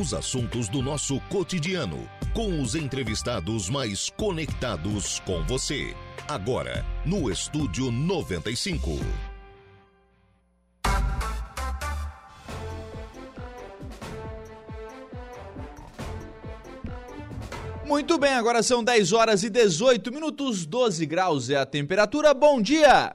Os assuntos do nosso cotidiano, com os entrevistados mais conectados com você. Agora, no Estúdio 95. Muito bem, agora são 10 horas e 18 minutos, 12 graus é a temperatura. Bom dia!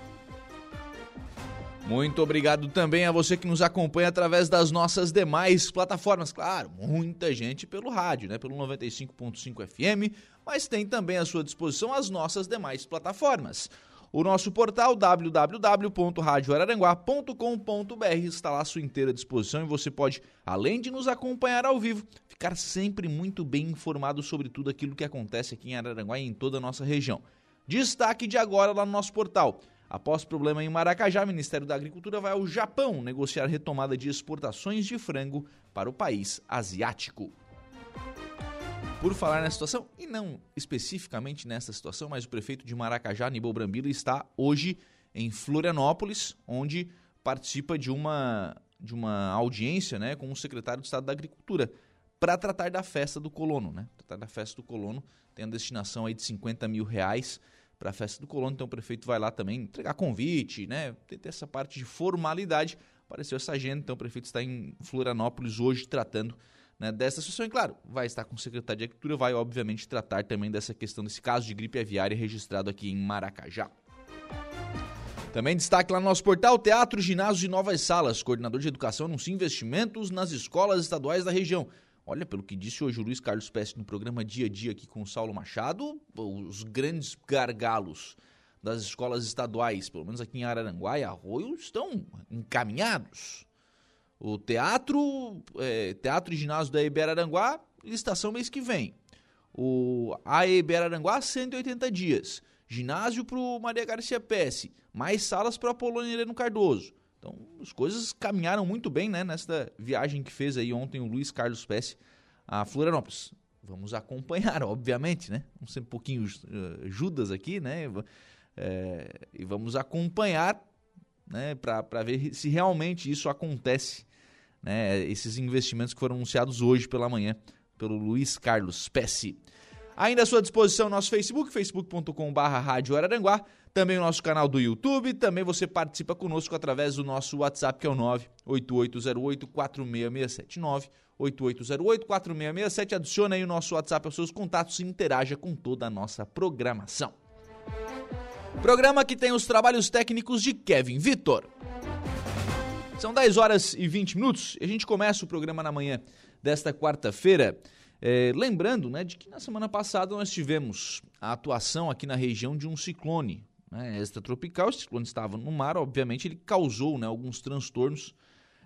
Muito obrigado também a você que nos acompanha através das nossas demais plataformas. Claro, muita gente pelo rádio, né? Pelo 95.5 FM, mas tem também à sua disposição as nossas demais plataformas. O nosso portal www.radioararanguá.com.br está lá à sua inteira disposição e você pode, além de nos acompanhar ao vivo, ficar sempre muito bem informado sobre tudo aquilo que acontece aqui em Araranguá e em toda a nossa região. Destaque de agora lá no nosso portal Após problema em Maracajá, o Ministério da Agricultura vai ao Japão negociar retomada de exportações de frango para o país asiático. Por falar nessa situação, e não especificamente nessa situação, mas o prefeito de Maracajá, Aníbal Brambila, está hoje em Florianópolis, onde participa de uma, de uma audiência né, com o secretário de Estado da Agricultura para tratar da festa do colono. Né? Tratar da festa do colono tem a destinação aí de 50 mil reais para a festa do colono, então o prefeito vai lá também entregar convite, né? Tem essa parte de formalidade. Apareceu essa agenda, então o prefeito está em Florianópolis hoje tratando né, dessa situação. E claro, vai estar com o secretário de Agricultura, vai obviamente tratar também dessa questão desse caso de gripe aviária registrado aqui em Maracajá. Também destaque lá no nosso portal Teatro, Ginásio e Novas Salas. Coordenador de Educação anuncia investimentos nas escolas estaduais da região. Olha, pelo que disse hoje o Luiz Carlos Pesce no programa Dia a Dia aqui com o Saulo Machado, os grandes gargalos das escolas estaduais, pelo menos aqui em Araranguá e Arroio, estão encaminhados. O teatro, é, Teatro e Ginásio da EB Araranguá, licitação mês que vem. O AEB Araranguá, 180 dias. Ginásio para o Maria Garcia Pesce. Mais salas para a Polônia Heleno Cardoso. Então, as coisas caminharam muito bem, né, nesta viagem que fez aí ontem o Luiz Carlos Pesce a Florianópolis. Vamos acompanhar, obviamente, né? Vamos ser um pouquinho uh, Judas aqui, né? É, e vamos acompanhar, né, para ver se realmente isso acontece, né? Esses investimentos que foram anunciados hoje pela manhã pelo Luiz Carlos Pesce. Ainda à sua disposição nosso Facebook, facebook.com.br Rádio Araranguá, também o nosso canal do YouTube, também você participa conosco através do nosso WhatsApp, que é o 98808-4667, 98808-4667, adiciona aí o nosso WhatsApp aos seus contatos e interaja com toda a nossa programação. Programa que tem os trabalhos técnicos de Kevin Vitor. São 10 horas e 20 minutos e a gente começa o programa na manhã desta quarta-feira é, lembrando né, de que na semana passada nós tivemos a atuação aqui na região de um ciclone né, extratropical. Esse ciclone estava no mar, obviamente, ele causou né, alguns transtornos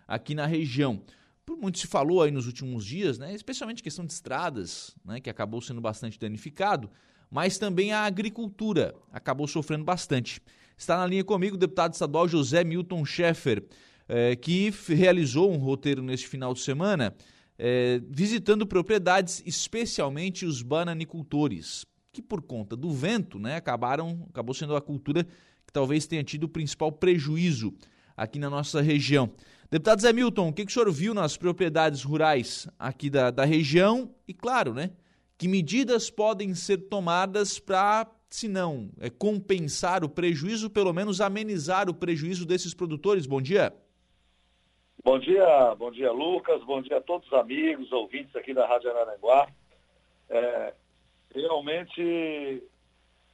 aqui na região. Por muito se falou aí nos últimos dias, né, especialmente questão de estradas, né, que acabou sendo bastante danificado, mas também a agricultura acabou sofrendo bastante. Está na linha comigo o deputado estadual José Milton Schaeffer, é, que realizou um roteiro neste final de semana é, visitando propriedades, especialmente os bananicultores, que por conta do vento, né, acabaram, acabou sendo a cultura que talvez tenha tido o principal prejuízo aqui na nossa região. Deputado Zé Milton, o que, que o senhor viu nas propriedades rurais aqui da, da região? E claro, né, que medidas podem ser tomadas para, se não é, compensar o prejuízo, pelo menos amenizar o prejuízo desses produtores? Bom dia. Bom dia, bom dia Lucas, bom dia a todos os amigos, ouvintes aqui da Rádio Araranguá. É, realmente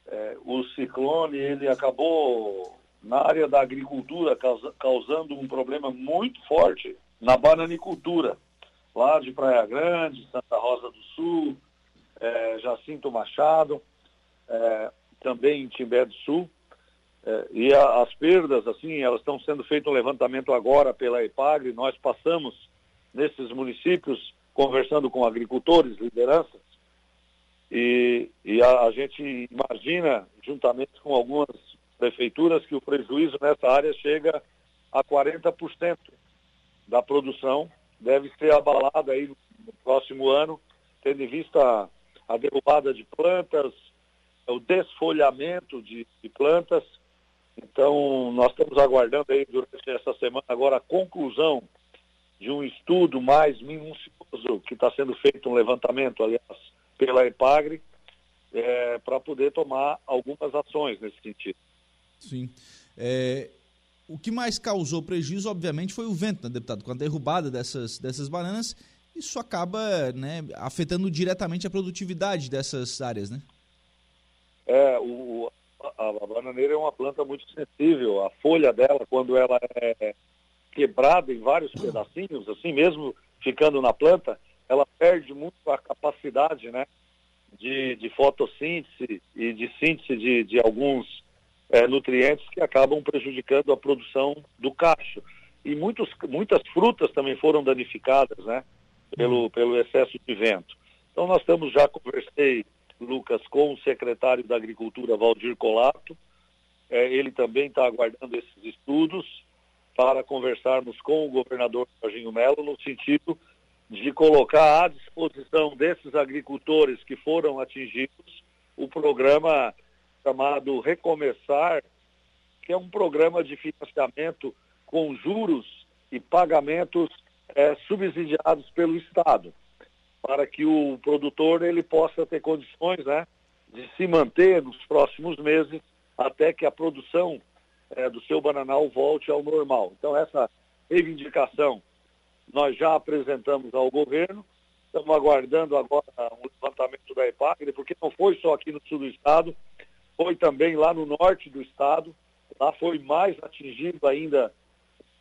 é, o ciclone ele acabou na área da agricultura causa, causando um problema muito forte na bananicultura, lá de Praia Grande, Santa Rosa do Sul, é, Jacinto Machado, é, também em Timbé do Sul. É, e a, as perdas, assim, elas estão sendo feito um levantamento agora pela EPAGRE. Nós passamos nesses municípios conversando com agricultores, lideranças, E, e a, a, gente imagina, juntamente com algumas prefeituras, que o prejuízo nessa área chega a 40% da produção, deve ser abalada aí no próximo ano, tendo em vista a derrubada de plantas, o desfolhamento de, de plantas. Então, nós estamos aguardando aí durante essa semana agora a conclusão de um estudo mais minucioso que está sendo feito, um levantamento, aliás, pela EPAGRE, é, para poder tomar algumas ações nesse sentido. Sim. É, o que mais causou prejuízo, obviamente, foi o vento, né, deputado? Com a derrubada dessas, dessas bananas, isso acaba né, afetando diretamente a produtividade dessas áreas, né? É, o, a, bananeira é uma planta muito sensível. A folha dela, quando ela é quebrada em vários pedacinhos, assim mesmo ficando na planta, ela perde muito a capacidade né, de, de fotossíntese e de síntese de, de alguns é, nutrientes que acabam prejudicando a produção do cacho. E muitos, muitas frutas também foram danificadas né, pelo, pelo excesso de vento. Então nós estamos já conversei, Lucas, com o secretário da Agricultura, Valdir Colato. É, ele também está aguardando esses estudos para conversarmos com o governador Jorginho Melo no sentido de colocar à disposição desses agricultores que foram atingidos o programa chamado Recomeçar, que é um programa de financiamento com juros e pagamentos é, subsidiados pelo Estado, para que o produtor ele possa ter condições né, de se manter nos próximos meses até que a produção é, do seu bananal volte ao normal. Então, essa reivindicação nós já apresentamos ao governo, estamos aguardando agora um levantamento da EPACRE, porque não foi só aqui no sul do estado, foi também lá no norte do estado, lá foi mais atingido ainda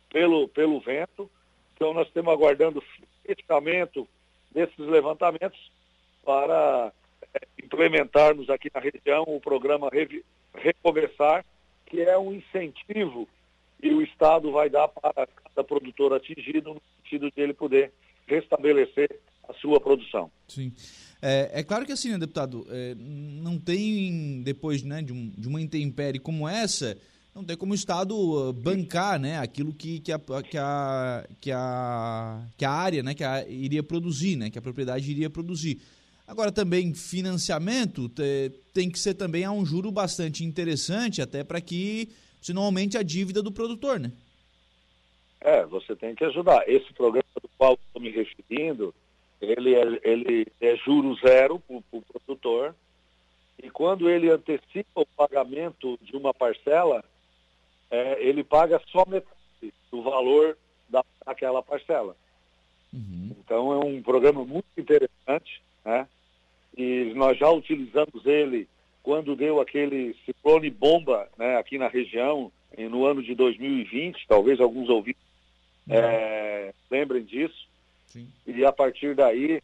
pelo, pelo vento. Então nós estamos aguardando fechamento desses levantamentos para é, implementarmos aqui na região o programa Recomeçar, que é um incentivo que o Estado vai dar para cada produtor atingido, no sentido de ele poder restabelecer a sua produção. Sim. É, é claro que assim, né, deputado, é, não tem, depois né, de, um, de uma intempérie como essa, não tem como o Estado uh, bancar né, aquilo que, que, a, que, a, que, a, que a área né, que a, iria produzir, né, que a propriedade iria produzir. Agora também financiamento te, tem que ser também a um juro bastante interessante, até para que se não aumente a dívida do produtor, né? É, você tem que ajudar. Esse programa do qual estou me referindo, ele é, ele é juro zero para o pro produtor. E quando ele antecipa o pagamento de uma parcela, é, ele paga só metade do valor da, daquela parcela. Uhum. Então é um programa muito interessante, né? E nós já utilizamos ele quando deu aquele ciclone bomba né, aqui na região, no ano de 2020, talvez alguns ouvintes uhum. é, lembrem disso. Sim. E a partir daí,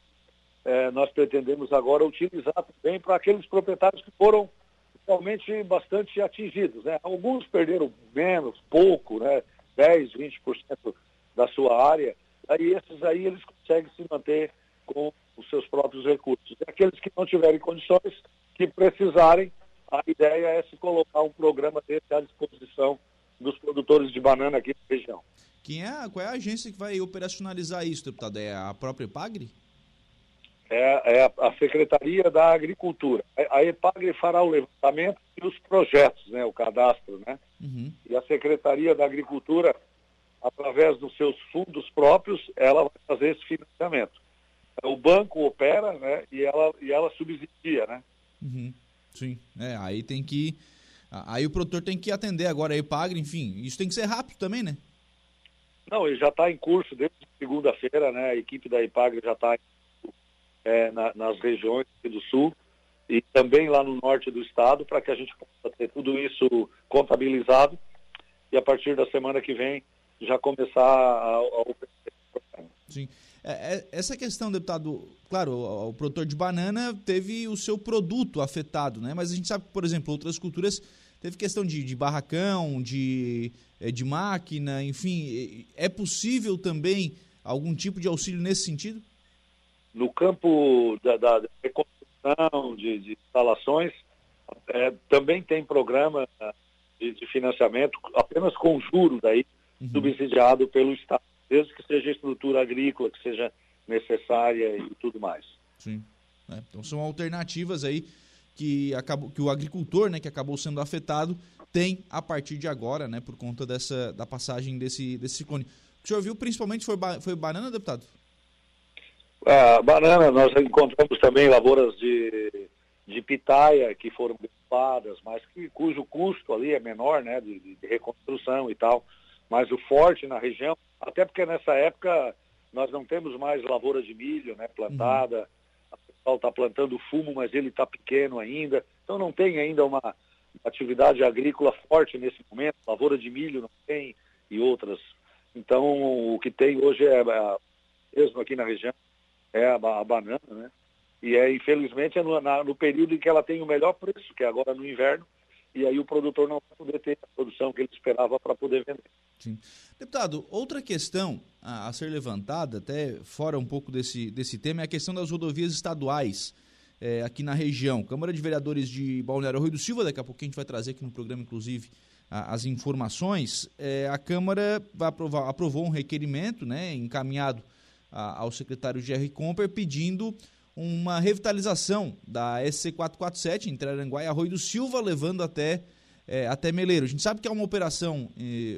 é, nós pretendemos agora utilizar também para aqueles proprietários que foram realmente bastante atingidos. Né? Alguns perderam menos, pouco, né? 10, 20% da sua área. Aí esses aí eles conseguem se manter com os seus próprios recursos. E aqueles que não tiverem condições, que precisarem, a ideia é se colocar um programa desse à disposição dos produtores de banana aqui na região. Quem é, qual é a agência que vai operacionalizar isso, deputado? É a própria EPAGRE? É, é a Secretaria da Agricultura. A EPAGRE fará o levantamento e os projetos, né, o cadastro, né? Uhum. E a Secretaria da Agricultura, através dos seus fundos próprios, ela vai fazer esse financiamento. O banco opera, né, e ela, e ela subsidia, né? Uhum. Sim, é, aí tem que. Aí o produtor tem que atender agora a EPAGRE, enfim, isso tem que ser rápido também, né? Não, ele já está em curso desde segunda-feira, né? A equipe da EPAGRE já está é, na, nas regiões do sul e também lá no norte do estado, para que a gente possa ter tudo isso contabilizado e a partir da semana que vem já começar a, a... Sim. É, é, essa questão, deputado, claro, o, produtor de banana teve o seu produto afetado, né? Mas a gente sabe que, por exemplo, outras culturas teve questão de, de barracão, de, é, de máquina, enfim. É possível também algum tipo de auxílio nesse sentido? No campo da, da reconstrução construção, de, de instalações, é, também tem programa de, de, financiamento apenas com juros aí, uhum. subsidiado pelo Estado, desde que seja estrutura agrícola, que seja necessária e tudo mais. Sim. É, então são alternativas aí que, acabou, que o agricultor, né, que acabou sendo afetado, tem a partir de agora, né, por conta dessa, da passagem desse, desse ciclone. O que o senhor viu principalmente foi, foi banana, deputado? A banana, nós encontramos também lavouras de, de pitaia que foram gripadas, mas que, cujo custo ali é menor, né, de, de reconstrução e tal. Mas o forte na região, até porque nessa época nós não temos mais lavoura de milho, né, plantada. Uhum. O pessoal está plantando fumo, mas ele está pequeno ainda. Então não tem ainda uma atividade agrícola forte nesse momento. Lavoura de milho não tem e outras. Então o que tem hoje é, mesmo aqui na região, é a, a banana, né? E é, infelizmente, é no, na, no período em que ela tem o melhor preço, que é agora no inverno, e aí o produtor não vai poder ter a produção que ele esperava para poder vender. Sim. Deputado, outra questão a, a, ser levantada, até fora um pouco desse, desse tema, é a questão das rodovias estaduais é, aqui na região. Câmara de Vereadores de Balneário Rui do Silva, daqui a pouco a gente vai trazer aqui no programa, inclusive, a, as informações. É, a Câmara vai aprovar, aprovou um requerimento né, encaminhado a, ao secretário Jerry Comper pedindo uma revitalização da SC447 entre Aranguá e Arroio do Silva, levando até, é, até Meleiro. A gente sabe que é uma operação,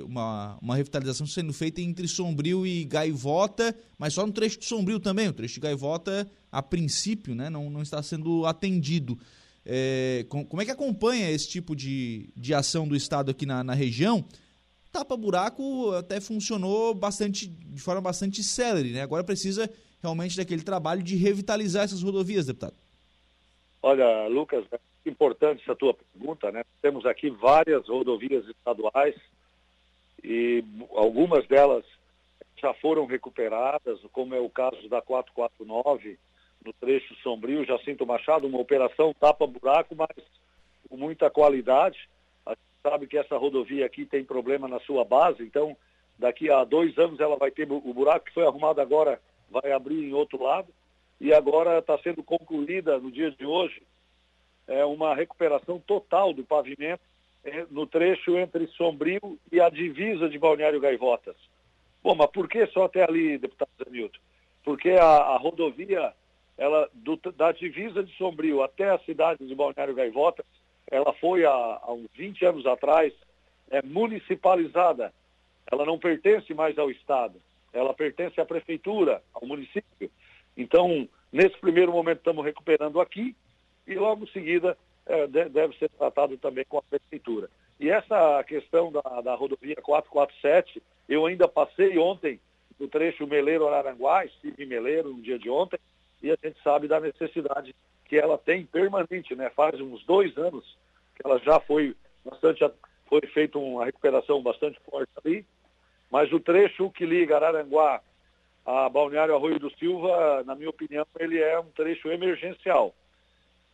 uma, uma revitalização sendo feita entre Sombrio e Gaivota, mas só no trecho de Sombrio também. O trecho de Gaivota, a princípio, né, não, não está sendo atendido. É, como é que acompanha esse tipo de, de ação do Estado aqui na, na região? Tapa-buraco até funcionou bastante, de forma bastante célere, né? Agora precisa realmente daquele trabalho de revitalizar essas rodovias, deputado. Olha, Lucas, é importante essa tua pergunta, né? Temos aqui várias rodovias estaduais e algumas delas já foram recuperadas, como é o caso da 449, no trecho Sombrio, Jacinto Machado, uma operação tapa-buraco, mas com muita qualidade sabe que essa rodovia aqui tem problema na sua base, então daqui a dois anos ela vai ter o buraco que foi arrumado agora, vai abrir em outro lado, e agora está sendo concluída no dia de hoje é uma recuperação total do pavimento é, no trecho entre Sombrio e a divisa de Balneário Gaivotas. Bom, mas por que só até ali, deputado Zanilton? Porque a, a rodovia, ela, do, da divisa de Sombrio até a cidade de Balneário Gaivotas, ela foi há, há uns 20 anos atrás é, municipalizada. Ela não pertence mais ao Estado, ela pertence à prefeitura, ao município. Então, nesse primeiro momento, estamos recuperando aqui e logo em seguida é, deve ser tratado também com a prefeitura. E essa questão da, da rodovia 447, eu ainda passei ontem no trecho Meleiro-Araranguá, estive em Meleiro no dia de ontem, e a gente sabe da necessidade que ela tem permanente, né? Faz uns dois anos que ela já foi bastante, foi feita uma recuperação bastante forte ali, mas o trecho que liga Araranguá a Balneário Arroio do Silva, na minha opinião, ele é um trecho emergencial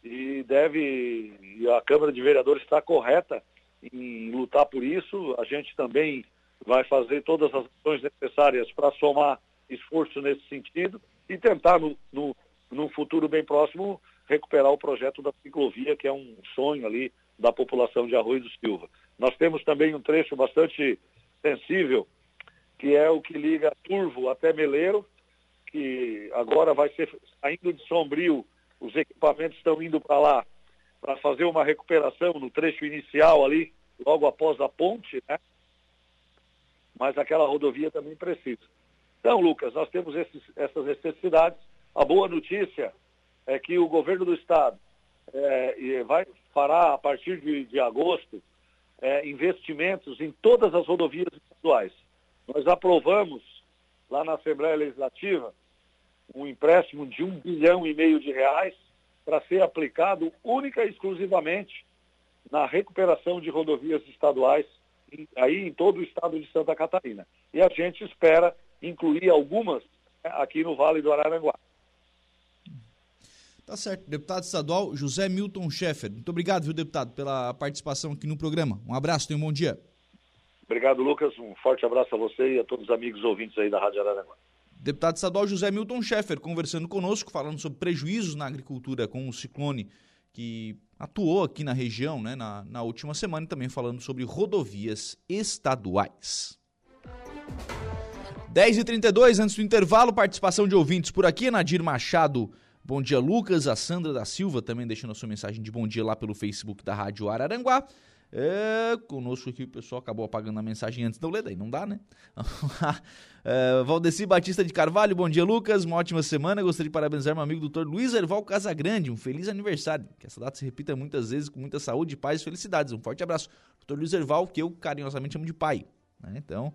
e deve, e a Câmara de Vereadores está correta em lutar por isso. A gente também vai fazer todas as ações necessárias para somar esforço nesse sentido e tentar, no, no, num futuro bem próximo, recuperar o projeto da ciclovia, que é um sonho ali da população de Arroio do Silva. Nós temos também um trecho bastante sensível, que é o que liga Turvo até Meleiro, que agora vai ser saindo de Sombrio, os equipamentos estão indo para lá para fazer uma recuperação no trecho inicial ali, logo após a ponte, né? Mas aquela rodovia também precisa. Então, Lucas, nós temos esses, essas necessidades. A boa notícia é que o governo do estado é, vai fará a partir de, de agosto é, investimentos em todas as rodovias estaduais. Nós aprovamos lá na Assembleia Legislativa um empréstimo de um bilhão e meio de reais para ser aplicado única e exclusivamente na recuperação de rodovias estaduais aí em todo o estado de Santa Catarina. E a gente espera incluir algumas né, aqui no Vale do Araranguá. Tá certo. Deputado estadual José Milton Schaeffer. Muito obrigado, viu, deputado, pela participação aqui no programa. Um abraço, tenha um bom dia. Obrigado, Lucas. Um forte abraço a você e a todos os amigos ouvintes aí da Rádio Araranguá. Deputado estadual José Milton Schaeffer conversando conosco, falando sobre prejuízos na agricultura com o ciclone que atuou aqui na região né, na, na última semana e também falando sobre rodovias estaduais. 10h32, antes do intervalo, participação de ouvintes por aqui, Nadir Machado. Bom dia, Lucas. A Sandra da Silva também deixando a sua mensagem de bom dia lá pelo Facebook da Rádio Araranguá. É, conosco aqui o pessoal acabou apagando a mensagem antes eu ler, daí não dá, né? é, Valdeci Batista de Carvalho, bom dia, Lucas. Uma ótima semana. Gostaria de parabenizar meu amigo doutor Luiz Erval Casagrande. Um feliz aniversário. Que essa data se repita muitas vezes com muita saúde, paz e felicidades. Um forte abraço. Doutor Luiz Erval, que eu carinhosamente chamo de pai. Né? Então,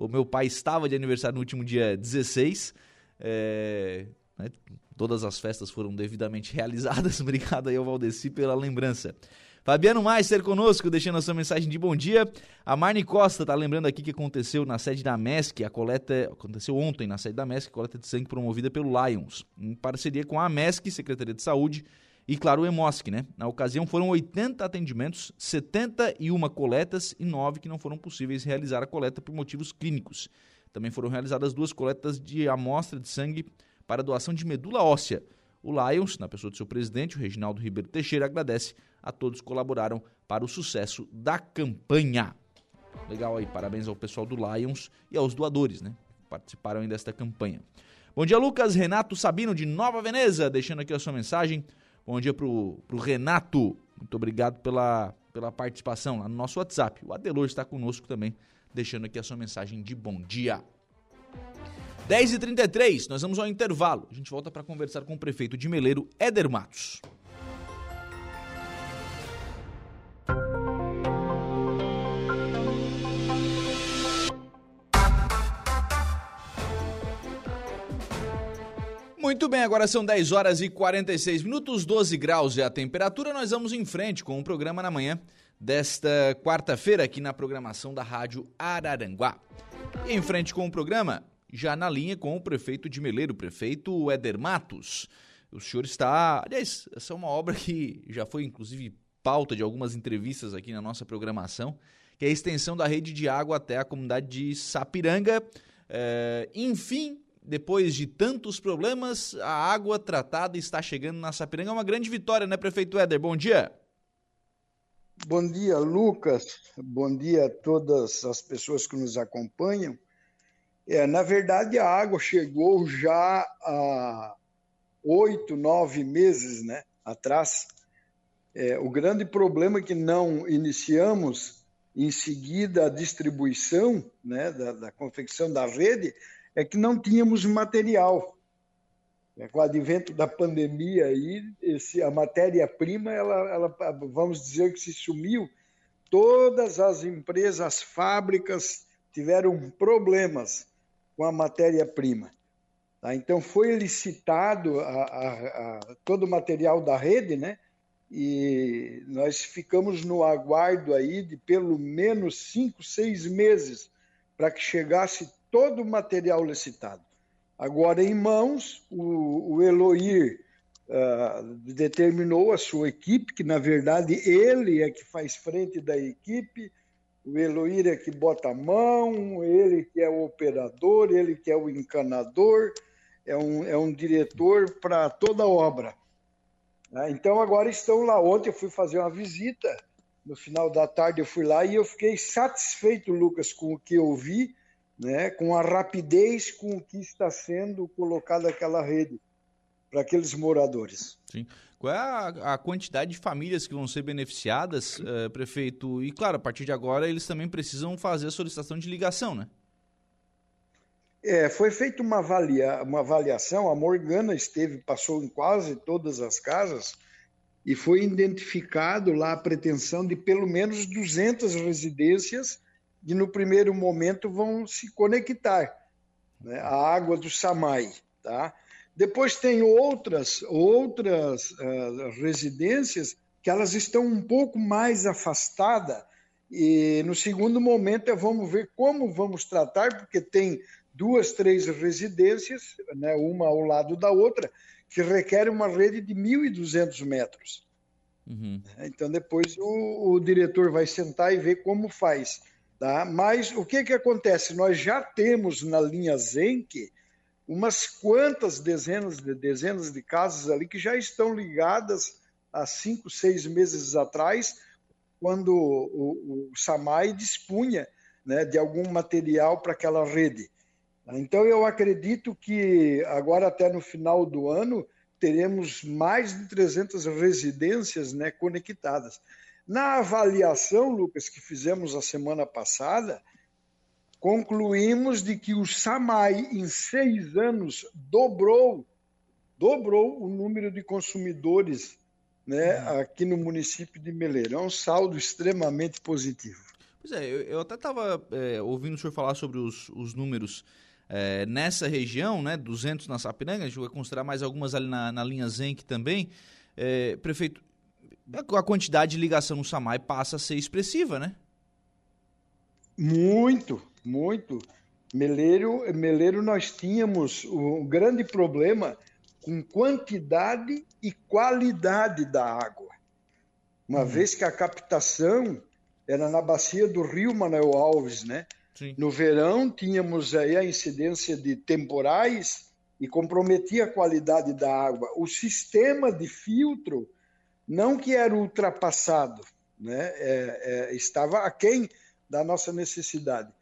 o meu pai estava de aniversário no último dia 16. É, né? Todas as festas foram devidamente realizadas. Obrigado aí ao Valdeci pela lembrança. Fabiano Meister conosco, deixando a sua mensagem de bom dia. A Marne Costa tá lembrando aqui que aconteceu na sede da MESC, a coleta aconteceu ontem na sede da MESC, coleta de sangue promovida pelo Lions, em parceria com a MESC, Secretaria de Saúde, e claro, o EMOSC, né? Na ocasião foram 80 atendimentos, 71 coletas e 9 que não foram possíveis realizar a coleta por motivos clínicos. Também foram realizadas duas coletas de amostra de sangue para doação de medula óssea. O Lions, na pessoa do seu presidente, o Reginaldo Ribeiro Teixeira, agradece a todos que colaboraram para o sucesso da campanha. Legal aí, parabéns ao pessoal do Lions e aos doadores, né? Participaram aí desta campanha. Bom dia, Lucas. Renato Sabino, de Nova Veneza, deixando aqui a sua mensagem. Bom dia pro, pro Renato. Muito obrigado pela, pela participação lá no nosso WhatsApp. O Adelor está conosco também, deixando aqui a sua mensagem de bom dia. 10h33, nós vamos ao intervalo. A gente volta para conversar com o prefeito de Meleiro, Éder Matos. Muito bem, agora são 10 horas e 46 minutos, 12 graus é a temperatura. Nós vamos em frente com o programa na manhã desta quarta-feira aqui na programação da Rádio Araranguá. E em frente com o programa, já na linha com o prefeito de Meleiro, o prefeito Éder Matos. O senhor está. Aliás, essa é uma obra que já foi, inclusive, pauta de algumas entrevistas aqui na nossa programação, que é a extensão da rede de água até a comunidade de Sapiranga. É, enfim, depois de tantos problemas, a água tratada está chegando na Sapiranga. É uma grande vitória, né, prefeito Éder? Bom dia. Bom dia, Lucas. Bom dia a todas as pessoas que nos acompanham. É, na verdade, a água chegou já há oito, nove meses né, atrás. É, o grande problema é que não iniciamos em seguida a distribuição né, da, da confecção da rede é que não tínhamos material. É, com o advento da pandemia aí, esse, a matéria-prima, ela, ela, vamos dizer que se sumiu. Todas as empresas, as fábricas tiveram problemas com a matéria-prima. Tá? Então, foi licitado a, a, a, todo o material da rede, né? e nós ficamos no aguardo aí de pelo menos cinco, seis meses para que chegasse todo o material licitado. Agora, em mãos, o, o Eloir uh, determinou a sua equipe, que na verdade ele é que faz frente da equipe, o Eloir é que bota a mão, ele que é o operador, ele que é o encanador, é um, é um diretor para toda a obra. Né? Então agora estão lá. Ontem eu fui fazer uma visita, no final da tarde eu fui lá e eu fiquei satisfeito, Lucas, com o que eu vi, né? com a rapidez com que está sendo colocada aquela rede para aqueles moradores. Sim. Qual é a, a, quantidade de famílias que vão ser beneficiadas, uh, prefeito? E, claro, a partir de agora eles também precisam fazer a solicitação de ligação, né? É, foi feita uma, avalia, uma avaliação, a Morgana esteve, passou em quase todas as casas e foi identificado lá a pretensão de pelo menos 200 residências que no primeiro momento vão se conectar né, à água do Samai, tá? Depois tem outras, outras uh, residências que elas estão um pouco mais afastadas e no segundo momento vamos ver como vamos tratar, porque tem duas, três residências, né, uma ao lado da outra, que requerem uma rede de 1.200 metros. Uhum. Então depois o, o, diretor vai sentar e ver como faz. Tá? Mas o que, que acontece? Nós já temos na linha Zenk umas quantas dezenas de dezenas de casas ali que já estão ligadas há cinco, seis meses atrás, quando o, o, SAMAI dispunha né, de algum material para aquela rede. Então, eu acredito que agora, até no final do ano, teremos mais de 300 residências né, conectadas. Na avaliação, Lucas, que fizemos a semana passada, concluímos de que o SAMAI, em seis anos, dobrou, dobrou o número de consumidores né, uhum. aqui no município de Meleiro. É um saldo extremamente positivo. Pois é, eu, eu até estava é, ouvindo o senhor falar sobre os, os números é, nessa região, né, 200 na Sapiranga, a gente vai considerar mais algumas ali na, na linha Zenc também. É, prefeito, a quantidade de ligação no SAMAI passa a ser expressiva, né? Muito, muito. Meleiro, Meleiro nós tínhamos um grande problema com quantidade e qualidade da água. Uma uhum. vez que a captação era na bacia do rio Manuel Alves, né? Sim. No verão tínhamos aí a incidência de temporais e comprometia a qualidade da água. O sistema de filtro não que era ultrapassado, né? É, é, estava aquém da nossa necessidade.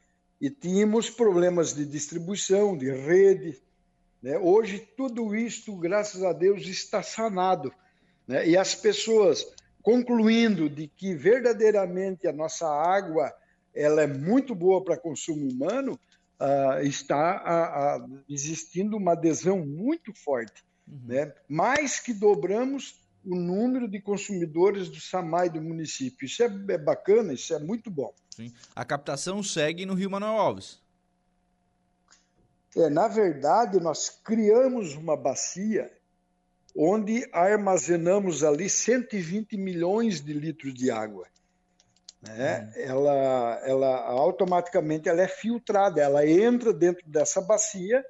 E tínhamos problemas de distribuição, de rede. Né? Hoje, tudo isto, graças a Deus, está sanado. Né? E as pessoas concluindo de que verdadeiramente a nossa água ela é muito boa para consumo humano, uh, está uh, uh, existindo uma adesão muito forte. Uhum. Né? Mais que dobramos o número de consumidores do SAMAI do município. Isso é, é bacana, isso é muito bom. Sim. A captação segue no Rio Manuel Alves. É, na verdade, nós criamos uma bacia onde armazenamos ali 120 milhões de litros de água. Né? Hum. Ela, ela automaticamente ela é filtrada, ela entra dentro dessa bacia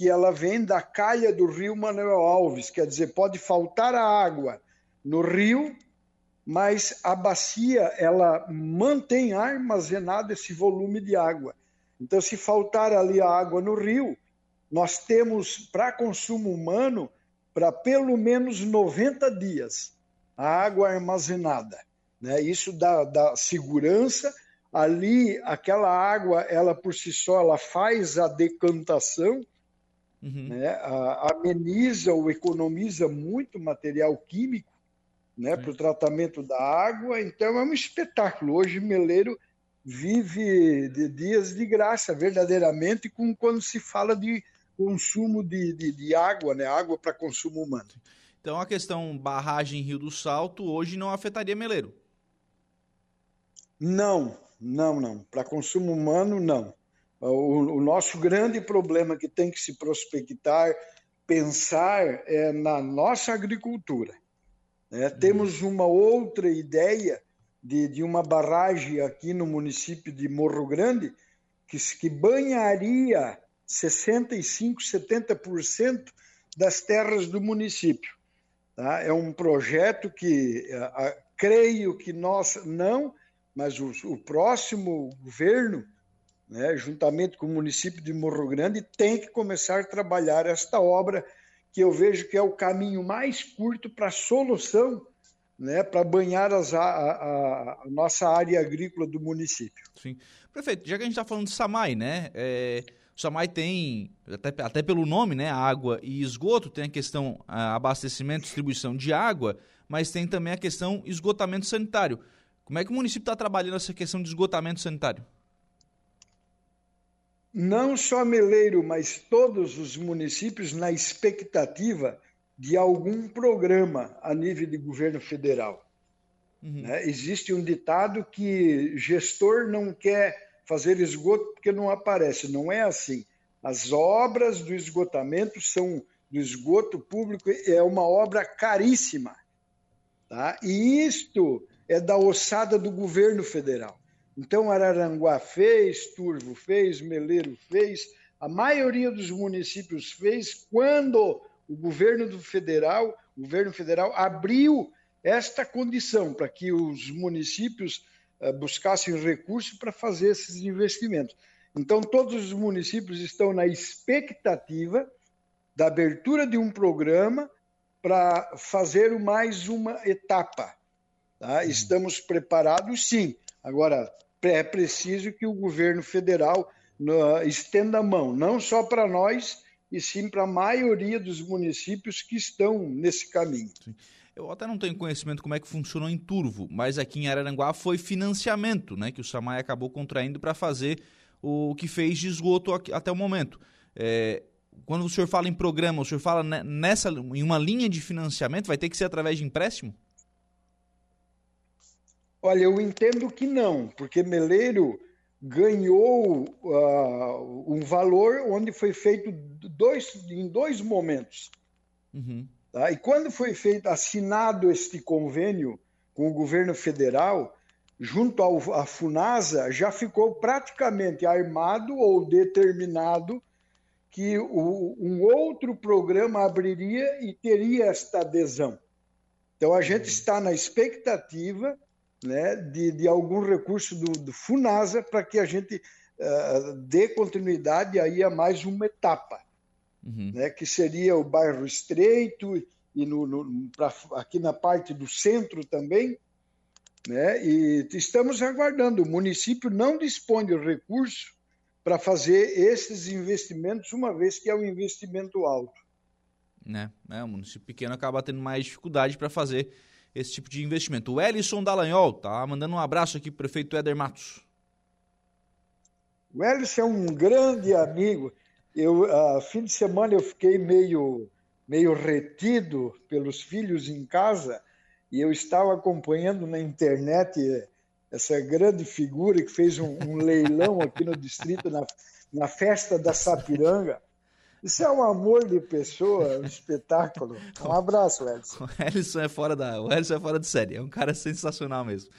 que ela vem da calha do rio Manuel Alves, quer dizer, pode faltar a água no rio, mas a bacia ela mantém armazenado esse volume de água. Então, se faltar ali a água no rio, nós temos para consumo humano para pelo menos 90 dias a água armazenada. Né? Isso dá, dá segurança. Ali, aquela água, ela por si só, ela faz a decantação uhum. né? ameniza ou economiza muito material químico né? para o tratamento da água. Então é um espetáculo. Hoje Meleiro vive de dias de graça, verdadeiramente, com quando se fala de consumo de, de, de água, né? água para consumo humano. Então a questão barragem Rio do Salto hoje não afetaria Meleiro? Não, não, não. Para consumo humano, não. O, o, nosso grande problema que tem que se prospectar, pensar é na nossa agricultura. É. Temos uma outra ideia de, de uma barragem aqui no município de Morro Grande que, que banharia 65, 70% das terras do município. Tá? É um projeto que a, a, creio que nós não, mas o, o próximo governo né, juntamente com o município de Morro Grande, tem que começar a trabalhar esta obra, que eu vejo que é o caminho mais curto para a solução, né, para banhar as, a, a, a, nossa área agrícola do município. Sim. Prefeito, já que a gente está falando de Samai, né? É, o Samai tem, até, até pelo nome, né, água e esgoto, tem a questão a, abastecimento, distribuição de água, mas tem também a questão esgotamento sanitário. Como é que o município está trabalhando essa questão de esgotamento sanitário? Não só Meleiro, mas todos os municípios na expectativa de algum programa a nível de governo federal. Uhum. Né? Existe um ditado que gestor não quer fazer esgoto porque não aparece. Não é assim. As obras do esgotamento são do esgoto público é uma obra caríssima, tá? E isto é da ossada do governo federal. Então, Araranguá fez, Turvo fez, Meleiro fez, a maioria dos municípios fez quando o governo do federal, o governo federal abriu esta condição para que os municípios uh, buscassem recursos para fazer esses investimentos. Então, todos os municípios estão na expectativa da abertura de um programa para fazer mais uma etapa. Tá? Uhum. Estamos preparados, sim. Agora, é preciso que o governo federal estenda a mão, não só para nós, e sim para a maioria dos municípios que estão nesse caminho. Sim. Eu até não tenho conhecimento como é que funcionou em Turvo, mas aqui em Araranguá foi financiamento, né, que o Samai acabou contraindo para fazer o que fez de esgoto até o momento. É, quando o senhor fala em programa, o senhor fala nessa em uma linha de financiamento, vai ter que ser através de empréstimo? Olha, eu entendo que não, porque Meleiro ganhou uh, um valor onde foi feito dois, em dois momentos. Uhum. Tá? E quando foi feito, assinado este convênio com o governo federal, junto ao, à FUNASA, já ficou praticamente armado ou determinado que o, um outro programa abriria e teria esta adesão. Então, a gente está na expectativa né, de, de algum recurso do, do FUNASA para que a gente uh, dê continuidade aí a mais uma etapa, uhum. né, que seria o bairro Estreito e no, no pra, aqui na parte do centro também, né, e estamos aguardando. O município não dispõe de recurso para fazer esses investimentos, uma vez que é um investimento alto. Né? É, o município pequeno acaba tendo mais dificuldade para fazer esse tipo de investimento. O Ellison Dallagnol tá mandando um abraço aqui para o prefeito Éder Matos. O Ellison é um grande amigo. Eu, uh, fim de semana eu fiquei meio, meio retido pelos filhos em casa e eu estava acompanhando na internet essa grande figura que fez um, um leilão aqui no distrito, na, na festa da Sapiranga. Isso é um amor de pessoa, um espetáculo. Um abraço, Edson. O Ellison é fora da, o Ellison é fora de série, é um cara sensacional mesmo.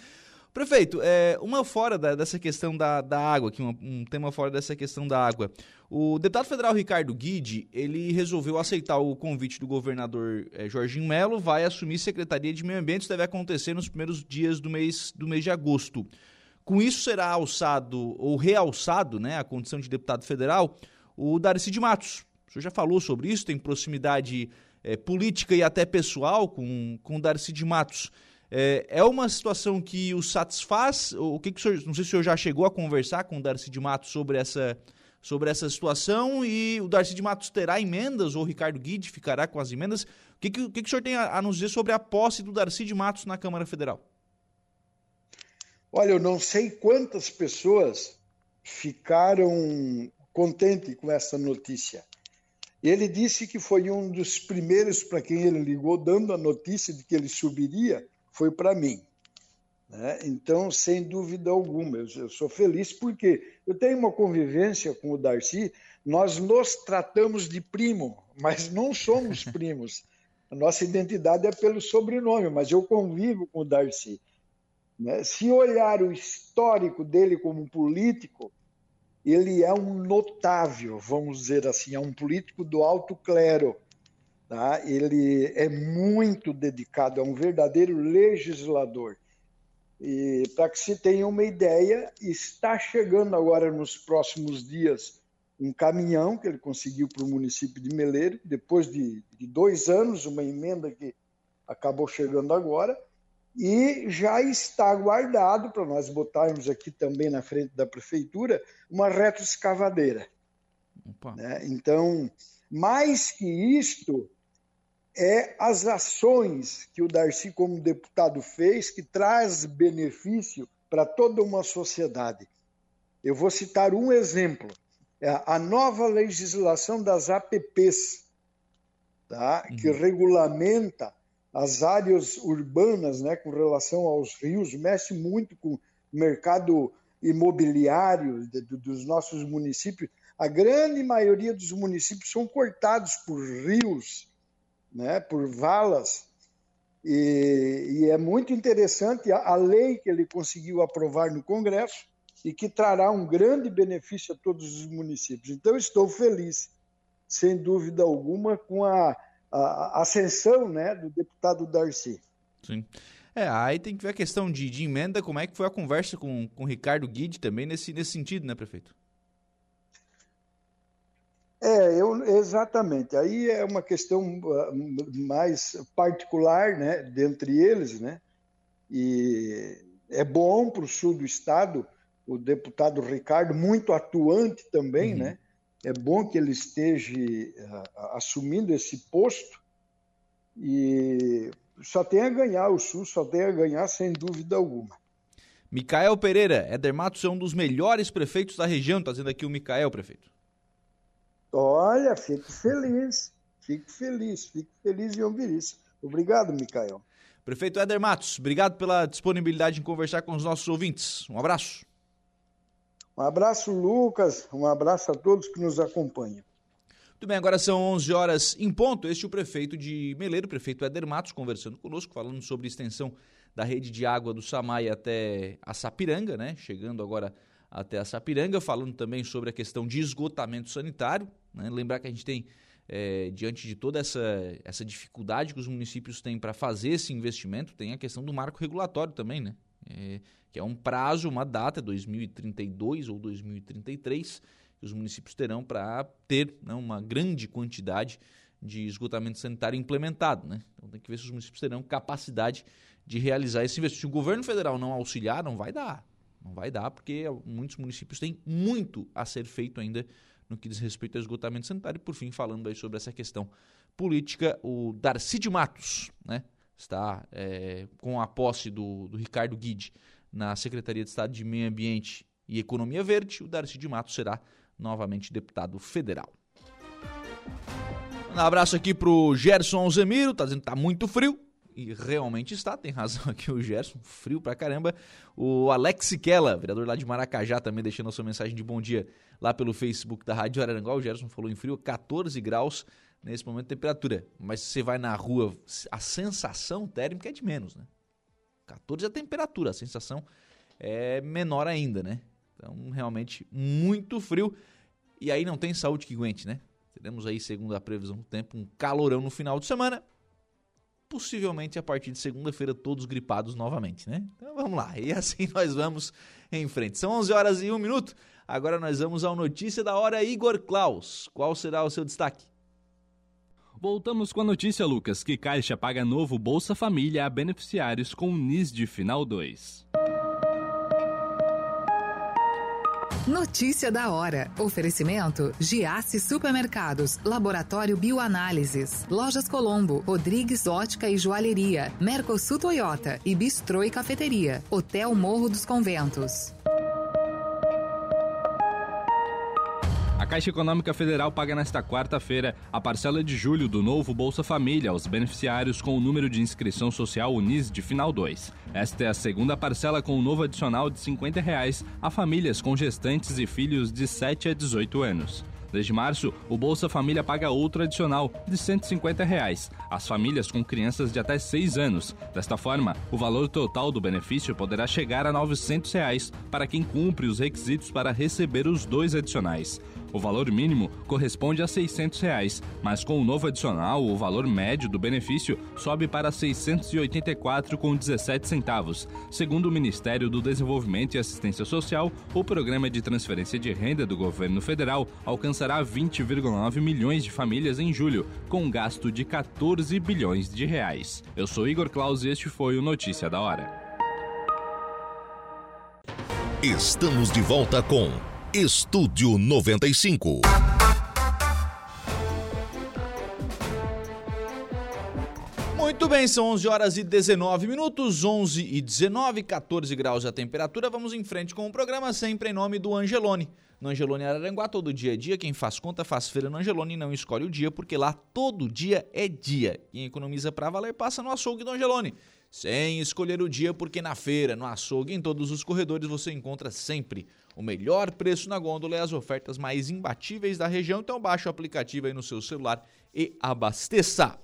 Prefeito, é, uma fora da, dessa questão da, da água, aqui, um, um, tema fora dessa questão da água. O deputado federal Ricardo Guide, ele resolveu aceitar o convite do governador é, Jorginho Melo, vai assumir Secretaria de Meio Ambiente, isso deve acontecer nos primeiros dias do mês, do mês de agosto. Com isso será alçado, ou realçado, né, a condição de deputado federal, o Darcy de Matos, o senhor já falou sobre isso, tem proximidade é, política e até pessoal com, com o Darcy de Matos. É, é uma situação que o satisfaz? O que, que o senhor, não sei se o senhor já chegou a conversar com o Darcy de Matos sobre essa, sobre essa situação e o Darcy de Matos terá emendas ou o Ricardo Guide ficará com as emendas? O que, que, que, que o senhor tem a, a nos dizer sobre a posse do Darcy de Matos na Câmara Federal? Olha, eu não sei quantas pessoas ficaram contentes com essa notícia. Ele disse que foi um dos primeiros para quem ele ligou, dando a notícia de que ele subiria, foi para mim. Né? Então, sem dúvida alguma, eu, sou feliz porque eu tenho uma convivência com o Darcy, nós nos tratamos de primo, mas não somos primos. A nossa identidade é pelo sobrenome, mas eu convivo com o Darcy. Né? Se olhar o histórico dele como político, ele é um notável, vamos dizer assim, é um político do alto clero. Tá? Ele é muito dedicado, é um verdadeiro legislador. E para que se tenha uma ideia, está chegando agora nos próximos dias um caminhão que ele conseguiu para o município de Meleiro, depois de, de dois anos, uma emenda que acabou chegando agora, e já está guardado para nós botarmos aqui também na frente da prefeitura uma retroescavadeira. Né? Então, mais que isto, é as ações que o Darcy, como deputado, fez, que traz benefício para toda uma sociedade. Eu vou citar um exemplo: é a nova legislação das APPs, tá? que uhum. regulamenta as áreas urbanas, né, com relação aos rios, mexe muito com o mercado imobiliário de, de, dos nossos municípios. A grande maioria dos municípios são cortados por rios, né, por valas, e, e é muito interessante a, a lei que ele conseguiu aprovar no Congresso e que trará um grande benefício a todos os municípios. Então, estou feliz, sem dúvida alguma, com a a ascensão né, do deputado Darcy. Sim. É, aí tem que ver a questão de, de emenda, como é que foi a conversa com, com o Ricardo Guide também nesse, nesse sentido, né, prefeito? É, eu, exatamente. Aí é uma questão ah, mais particular, né, dentre eles, né, e é bom para o sul do estado o deputado Ricardo, muito atuante também, uhum. né, é bom que ele esteja uh, assumindo esse posto e só tem a ganhar, o Sul só tem a ganhar sem dúvida alguma. Micael Pereira, Éder Matos é um dos melhores prefeitos da região, está dizendo aqui o Micael, prefeito. Olha, fico feliz, fico feliz, fico feliz em ouvir isso. Obrigado, Micael. Prefeito Éder Matos, obrigado pela disponibilidade em conversar com os nossos ouvintes. Um abraço. Um abraço, Lucas. Um abraço a todos que nos acompanham. Muito bem, agora são 11 horas em ponto. Este é o prefeito de Meleiro, o prefeito Éder Matos, conversando conosco, falando sobre extensão da rede de água do Samai até a Sapiranga, né? Chegando agora até a Sapiranga, falando também sobre a questão de esgotamento sanitário. Né? Lembrar que a gente tem, é, diante de toda essa, essa dificuldade que os municípios têm para fazer esse investimento, tem a questão do marco regulatório também, né? É, que é um prazo, uma data, 2032 ou 2033 que os municípios terão para ter né, uma grande quantidade de esgotamento sanitário implementado. Né? Então tem que ver se os municípios terão capacidade de realizar esse investimento. Se o governo federal não auxiliar, não vai dar. Não vai dar, porque muitos municípios têm muito a ser feito ainda no que diz respeito ao esgotamento sanitário. E por fim, falando aí sobre essa questão política, o Darcy de Matos né, está é, com a posse do, do Ricardo Guide na Secretaria de Estado de Meio Ambiente e Economia Verde. O Darcy de Matos será novamente deputado federal. Um abraço aqui pro Gerson Alzemiro, tá dizendo que tá muito frio. E realmente está, tem razão aqui o Gerson, frio pra caramba. O Alex Siquela, vereador lá de Maracajá, também deixando a sua mensagem de bom dia lá pelo Facebook da Rádio Araranguá. O Gerson falou em frio, 14 graus nesse momento temperatura. Mas se você vai na rua, a sensação térmica é de menos, né? 14 é a temperatura, a sensação é menor ainda, né? Então, realmente, muito frio. E aí não tem saúde que aguente, né? Teremos aí, segundo a previsão do tempo, um calorão no final de semana. Possivelmente a partir de segunda-feira todos gripados novamente, né? Então vamos lá. E assim nós vamos em frente. São 11 horas e 1 minuto. Agora nós vamos ao Notícia da Hora Igor Klaus. Qual será o seu destaque? Voltamos com a notícia, Lucas, que Caixa paga novo Bolsa Família a beneficiários com NIS de final 2. Notícia da hora. Oferecimento: Giasse Supermercados, Laboratório Bioanálises, Lojas Colombo, Rodrigues Ótica e Joalheria, Mercosul Toyota e Bistrô e Cafeteria, Hotel Morro dos Conventos. Caixa Econômica Federal paga nesta quarta-feira a parcela de julho do novo Bolsa Família aos beneficiários com o número de inscrição social UNIS de final 2. Esta é a segunda parcela com um novo adicional de 50 reais a famílias com gestantes e filhos de 7 a 18 anos. Desde março, o Bolsa Família paga outro adicional de 150 reais às famílias com crianças de até 6 anos. Desta forma, o valor total do benefício poderá chegar a 900 reais para quem cumpre os requisitos para receber os dois adicionais. O valor mínimo corresponde a 600 reais, mas com o novo adicional, o valor médio do benefício sobe para R$ 684,17 centavos. Segundo o Ministério do Desenvolvimento e Assistência Social, o programa de transferência de renda do governo federal alcançará 20,9 milhões de famílias em julho, com um gasto de 14 bilhões de reais. Eu sou Igor Claus e este foi o Notícia da Hora. Estamos de volta com Estúdio 95. Muito bem, são 11 horas e 19 minutos, 11 e 19, 14 graus a temperatura. Vamos em frente com o programa sempre em nome do Angelone. No Angelone Araranguá, todo dia é dia. Quem faz conta faz feira no Angelone e não escolhe o dia, porque lá todo dia é dia. Quem economiza para valer passa no açougue do Angelone sem escolher o dia, porque na feira, no açougue, em todos os corredores você encontra sempre o melhor preço na gôndola e as ofertas mais imbatíveis da região. Então baixe o aplicativo aí no seu celular e abasteça.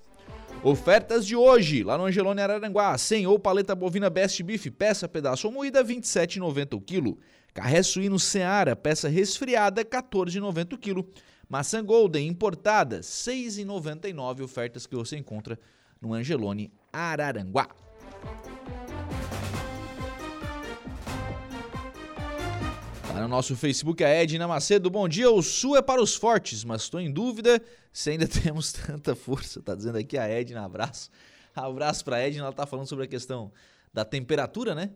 Ofertas de hoje, lá no Angelone Araranguá, 100 ou paleta bovina Best Beef, peça pedaço ou moída, R$ 27,90 o quilo. Carré suíno Seara, peça resfriada, R$ 14,90 o quilo. Maçã Golden importada, R$ 6,99, ofertas que você encontra no Angelone Araranguá. Lá no nosso Facebook, a Edna Macedo. Bom dia, o Sul é para os fortes, mas estou em dúvida se ainda temos tanta força. Tá dizendo aqui a Edna, abraço. Abraço para a Edna, ela tá falando sobre a questão da temperatura, né?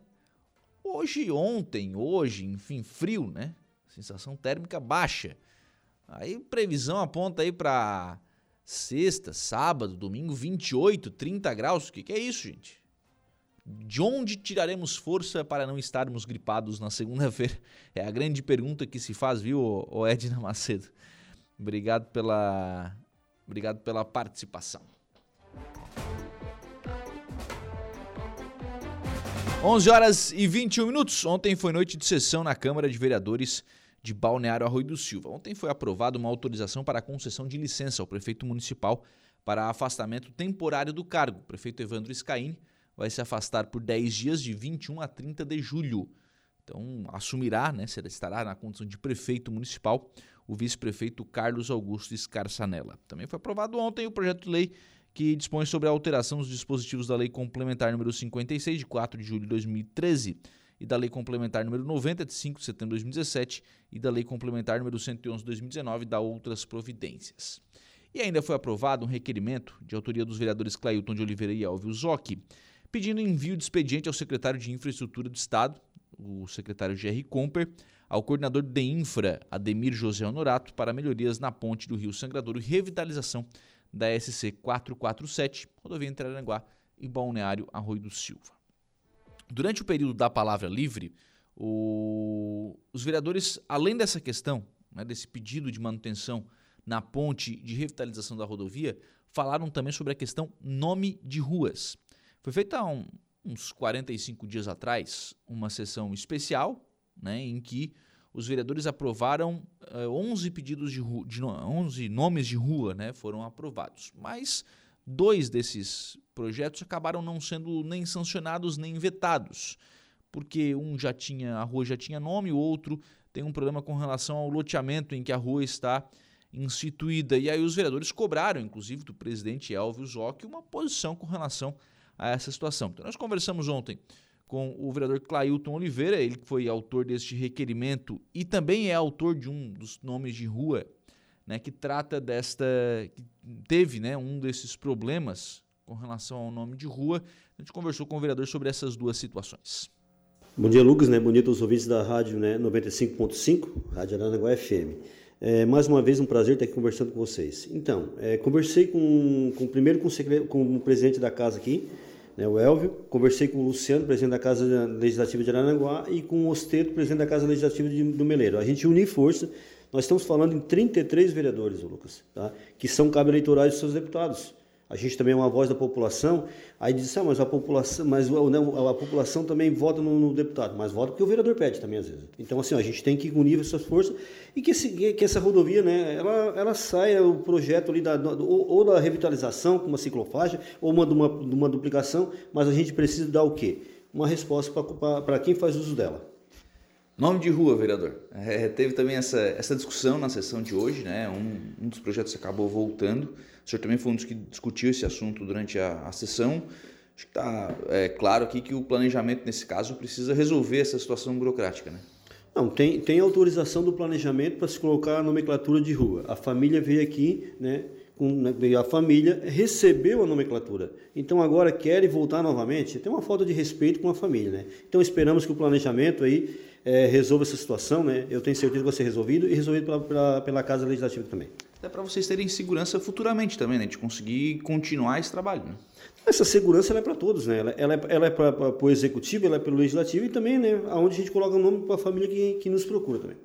Hoje, ontem, hoje, enfim, frio, né? Sensação térmica baixa. Aí previsão aponta aí para sexta, sábado, domingo, 28, 30 graus. O que, que é isso, gente? De onde tiraremos força para não estarmos gripados na segunda-feira? É a grande pergunta que se faz, viu, Edna Macedo? Obrigado pela, obrigado pela participação. 11 horas e 21 minutos. Ontem foi noite de sessão na Câmara de Vereadores de Balneário Arroio do Silva. Ontem foi aprovada uma autorização para a concessão de licença ao prefeito municipal para afastamento temporário do cargo. O prefeito Evandro Scaini vai se afastar por 10 dias de 21 a 30 de julho. Então, assumirá, né, estará na condição de prefeito municipal, o vice-prefeito Carlos Augusto Scarçanella. Também foi aprovado ontem o projeto de lei que dispõe sobre a alteração dos dispositivos da Lei Complementar número 56, de 4 de julho de 2013, e da Lei Complementar número 90, de 5 de setembro de 2017, e da Lei Complementar número 111 de 2019, da outras providências. E ainda foi aprovado um requerimento de autoria dos vereadores Clailton de Oliveira e Elvio Zocchi, pedindo envio de expediente ao secretário de Infraestrutura do Estado, o secretário Jerry Comper, ao coordenador de Infra, Ademir José Honorato, para melhorias na ponte do Rio Sangradouro e revitalização da SC 447, rodovia entre Aranguá e Balneário Arroio do Silva. Durante o período da palavra livre, o... os vereadores, além dessa questão, né, desse pedido de manutenção na ponte de revitalização da rodovia, falaram também sobre a questão nome de ruas. Foi feita há um, uns 45 dias atrás uma sessão especial né, em que os vereadores aprovaram uh, eh, 11 pedidos de, de 11 nomes de rua, né, foram aprovados. Mas dois desses projetos acabaram não sendo nem sancionados nem vetados, porque um já tinha a rua já tinha nome, o outro tem um problema com relação ao loteamento em que a rua está instituída. E aí os vereadores cobraram, inclusive do presidente Elvio Zocchi, uma posição com relação a essa situação. Então, nós conversamos ontem com o vereador Clailton Oliveira, ele que foi autor deste requerimento e também é autor de um dos nomes de rua, né, que trata desta, que teve, né, um desses problemas com relação ao nome de rua. A gente conversou com o vereador sobre essas duas situações. Bom dia, Lucas, né? A todos os ouvintes da rádio né, 95.5, Rádio Aranaguá FM. É, mais uma vez, um prazer estar aqui conversando com vocês. Então, é, conversei com, com primeiro com o, com o presidente da casa aqui, né, o Elvio, conversei com o Luciano, presidente da Casa Legislativa de Aranaguá, e com o Osteto, presidente da Casa Legislativa de, do Meleiro. A gente uniu força, nós estamos falando em 33 vereadores, Lucas, tá? que são cabos eleitorais dos seus deputados a gente também é uma voz da população, aí diz, ah, mas a população, mas né, a população também vota no, no, deputado, mas vota porque o vereador pede também às vezes. Então assim, ó, a gente tem que unir essas forças e que, esse, que essa rodovia, né, ela, ela saia o projeto ali da, ou, ou da revitalização com uma ciclofaixa ou uma de uma, de uma duplicação, mas a gente precisa dar o quê? Uma resposta para quem faz uso dela. Nome de rua, vereador. É, teve também essa, essa discussão na sessão de hoje, né? Um, um dos projetos acabou voltando. O senhor também foi um dos que discutiu esse assunto durante a, a sessão. Acho que está é, claro aqui que o planejamento, nesse caso, precisa resolver essa situação burocrática, né? Não, tem, tem autorização do planejamento para se colocar a nomenclatura de rua. A família veio aqui, né? Né, a família recebeu a nomenclatura. Então agora querem voltar novamente. Tem uma falta de respeito com a família, né? Então esperamos que o planejamento aí é, resolva essa situação, né? Eu tenho certeza que vai ser resolvido e resolvido pela, pela, pela Casa Legislativa também até para vocês terem segurança futuramente também, né? De conseguir continuar esse trabalho, né? Essa segurança é para todos, né? Ela, ela é, ela é para o executivo, ela é para o legislativo e também, né? Aonde a gente coloca o nome para a família que, que nos procura também.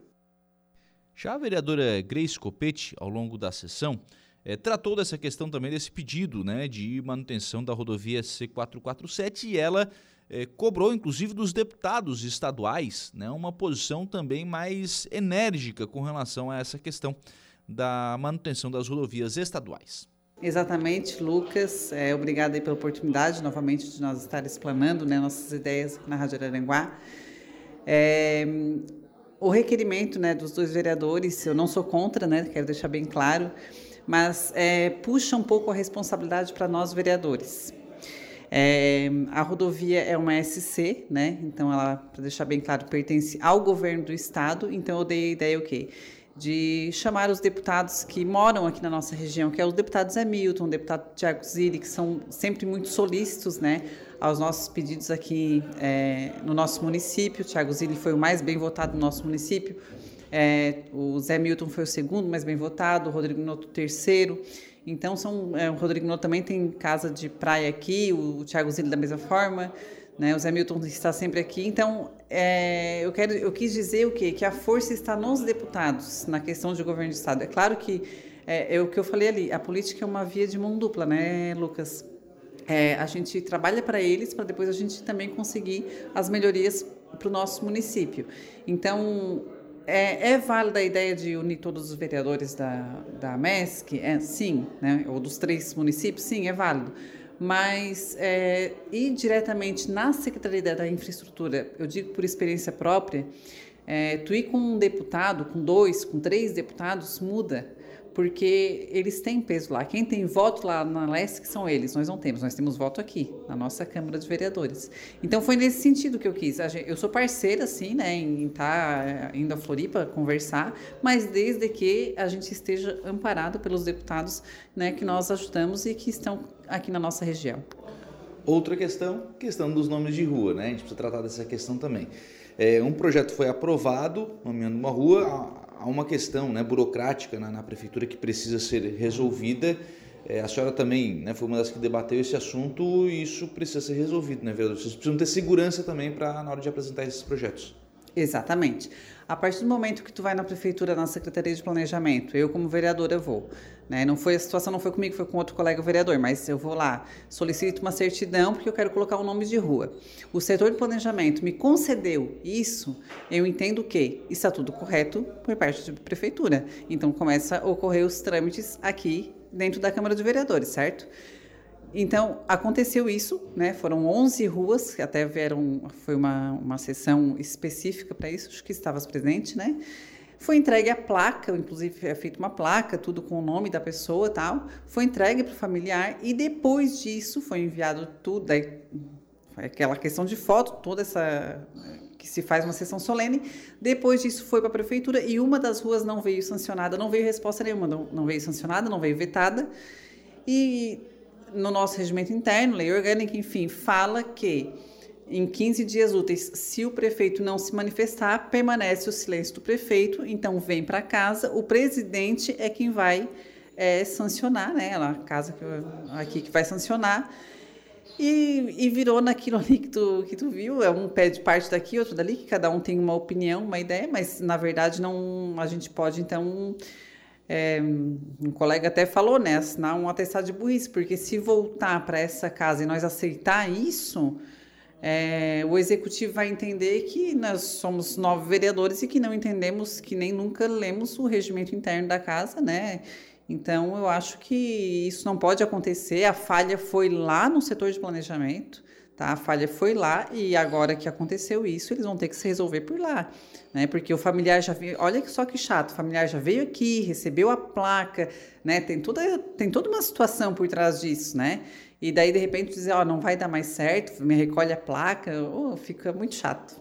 Já a vereadora Grace Copete, ao longo da sessão, é, tratou dessa questão também desse pedido, né? De manutenção da rodovia C447 e ela é, cobrou, inclusive, dos deputados estaduais, né? Uma posição também mais enérgica com relação a essa questão da manutenção das rodovias estaduais. Exatamente, Lucas. É, obrigada pela oportunidade novamente de nós estar explanando né, nossas ideias na Rádio Araranguá. É, o requerimento né, dos dois vereadores, eu não sou contra, né, quero deixar bem claro, mas é, puxa um pouco a responsabilidade para nós vereadores. É, a rodovia é uma SC, né? Então, ela, para deixar bem claro, pertence ao governo do estado. Então, eu dei a ideia o quê? De chamar os deputados que moram aqui na nossa região, que é os deputados Zé Milton, o deputado Tiago Zilli, que são sempre muito solícitos, né? Aos nossos pedidos aqui é, no nosso município. O Tiago Zilli foi o mais bem votado no nosso município. É, o Zé Milton foi o segundo mais bem votado, o Rodrigo Noto o terceiro. Então, são, é, o Rodrigo Noto também tem casa de praia aqui, o, o Thiago Zilli da mesma forma, né? o Zé Milton está sempre aqui. Então, é, eu, quero, eu quis dizer o quê? Que a força está nos deputados na questão de governo de Estado. É claro que é, é o que eu falei ali, a política é uma via de mão dupla, né, Lucas? É, a gente trabalha para eles, para depois a gente também conseguir as melhorias para o nosso município. Então, é, é, válida a ideia de unir todos os vereadores da, da MESC? É, sim, né? ou dos três municípios? Sim, é válido. Mas é, ir diretamente na Secretaria da Infraestrutura, eu digo por experiência própria, é, tu ir com um deputado, com dois, com três deputados, muda porque eles têm peso lá. Quem tem voto lá na LESC são eles, nós não temos, nós temos voto aqui, na nossa Câmara de Vereadores. Então foi nesse sentido que eu quis. Eu sou parceira, sim, né, em estar tá indo a Floripa conversar, mas desde que a gente esteja amparado pelos deputados né, que nós ajudamos e que estão aqui na nossa região. Outra questão, questão dos nomes de rua, né? A gente precisa tratar dessa questão também. É, um projeto foi aprovado, nomeando uma rua, há uma questão né, burocrática na, na, prefeitura que precisa ser resolvida. É, a senhora também né, foi uma das que debateu esse assunto e isso precisa ser resolvido, né, vereador? Vocês precisam ter segurança também para na hora de apresentar esses projetos. Exatamente. A partir do momento que tu vai na prefeitura, na Secretaria de Planejamento, eu como vereadora vou, né? Não foi a situação não foi comigo, foi com outro colega vereador, mas eu vou lá, solicito uma certidão porque eu quero colocar o um nome de rua. O setor de planejamento me concedeu isso, eu entendo que está tudo correto por parte da prefeitura. Então começa a ocorrer os trâmites aqui dentro da Câmara de Vereadores, certo? Então, aconteceu isso, né? Foram 11 ruas, que até vieram, foi uma, uma sessão específica para isso, acho que estavas presente, né? Foi entregue a placa, inclusive é feita uma placa, tudo com o nome da pessoa tal. Foi entregue para o familiar e depois disso foi enviado tudo, aí, aquela questão de foto, toda essa que se faz uma sessão solene. Depois disso foi para a prefeitura e uma das ruas não veio sancionada, não veio resposta nenhuma, não, não veio sancionada, não veio vetada. E no nosso regimento interno, lei orgânica, enfim, fala que em 15 dias úteis, se o prefeito não se manifestar, permanece o silêncio do prefeito, então vem para casa, o presidente é quem vai é, sancionar, né? A casa que, aqui que vai sancionar. E, e, virou naquilo ali que tu, que tu viu, é um pé de parte daqui, outro dali, que cada um tem uma opinião, uma ideia, mas na verdade não a gente pode então é, um colega até falou, né? Assinar um atestado de burrice, porque se voltar para essa casa e nós aceitar isso, é, o executivo vai entender que nós somos nove vereadores e que não entendemos, que nem nunca lemos o regimento interno da casa, né? Então, eu acho que isso não pode acontecer. A falha foi lá no setor de planejamento. Tá? A falha foi lá e agora que aconteceu isso, eles vão ter que se resolver por lá. Né? Porque o familiar já veio, olha só que chato, o familiar já veio aqui, recebeu a placa, né? tem, toda, tem toda uma situação por trás disso, né? E daí, de repente, dizer, ó, oh, não vai dar mais certo, me recolhe a placa, oh, fica muito chato.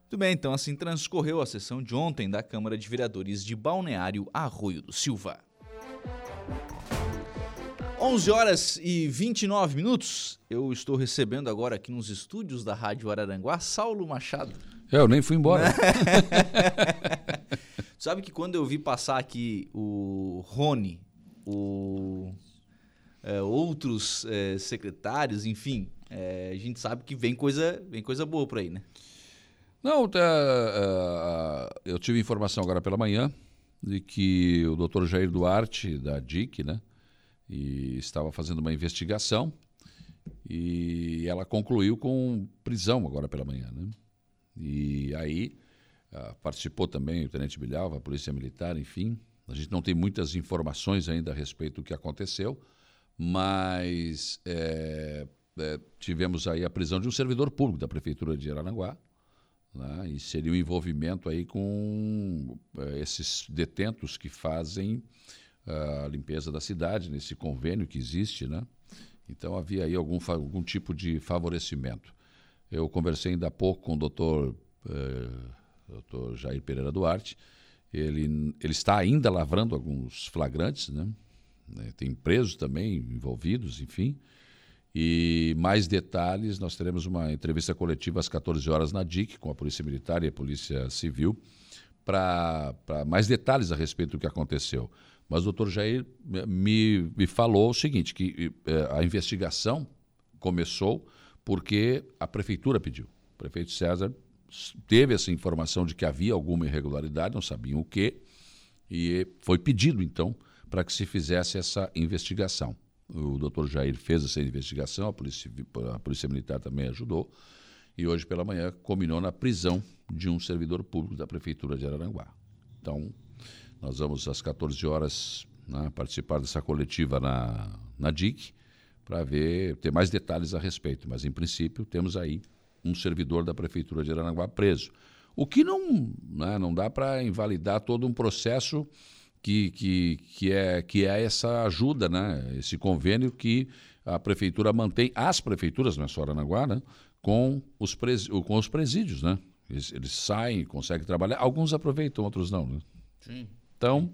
Muito bem, então assim transcorreu a sessão de ontem da Câmara de Vereadores de Balneário Arroio do Silva. 11 horas e 29 minutos. Eu estou recebendo agora aqui nos estúdios da Rádio Araranguá Saulo Machado. É, eu nem fui embora. Sabe que quando eu vi passar aqui o Rony, o é, outros é, secretários, enfim, é, a gente sabe que vem coisa, vem coisa boa por aí, né? Não, tá, uh, eu tive informação agora pela manhã de que o doutor Jair Duarte, da DIC, né? E estava fazendo uma investigação e ela concluiu com prisão agora pela manhã. Né? E aí uh, participou também o Tenente Bilhava, a Polícia Militar, enfim. A gente não tem muitas informações ainda a respeito do que aconteceu, mas é, é, tivemos aí a prisão de um servidor público da Prefeitura de Araranguá, né? e seria um envolvimento aí com é, esses detentos que fazem a limpeza da cidade, nesse convênio que existe, né? Então havia aí algum, algum tipo de favorecimento. Eu conversei ainda há pouco com o doutor, eh, doutor Jair Pereira Duarte. Ele, ele está ainda lavrando alguns flagrantes, né? né? tem presos também envolvidos, enfim. E mais detalhes, nós teremos uma entrevista coletiva às 14 horas na DIC com a Polícia Militar e a Polícia Civil para mais detalhes a respeito do que aconteceu. Mas o doutor Jair me, me falou o seguinte, que eh, a investigação começou porque a prefeitura pediu. O prefeito César teve essa informação de que havia alguma irregularidade, não sabiam o que, e foi pedido, então, para que se fizesse essa investigação. O doutor Jair fez essa investigação, a Polícia, a Polícia Militar também ajudou, e hoje pela manhã combinou na prisão de um servidor público da Prefeitura de Araranguá. Então, nós vamos às 14 horas né, participar dessa coletiva na, na DIC para ver, ter mais detalhes a respeito. Mas, em princípio, temos aí um servidor da Prefeitura de Araranguá preso. O que não, né, não dá para invalidar todo um processo que, que, que, é, que é essa ajuda, né? esse convênio que a prefeitura mantém, as prefeituras, não é só Aranaguá, né? com, os pres, com os presídios. Né? Eles, eles saem, conseguem trabalhar, alguns aproveitam, outros não. Né? Sim. Então,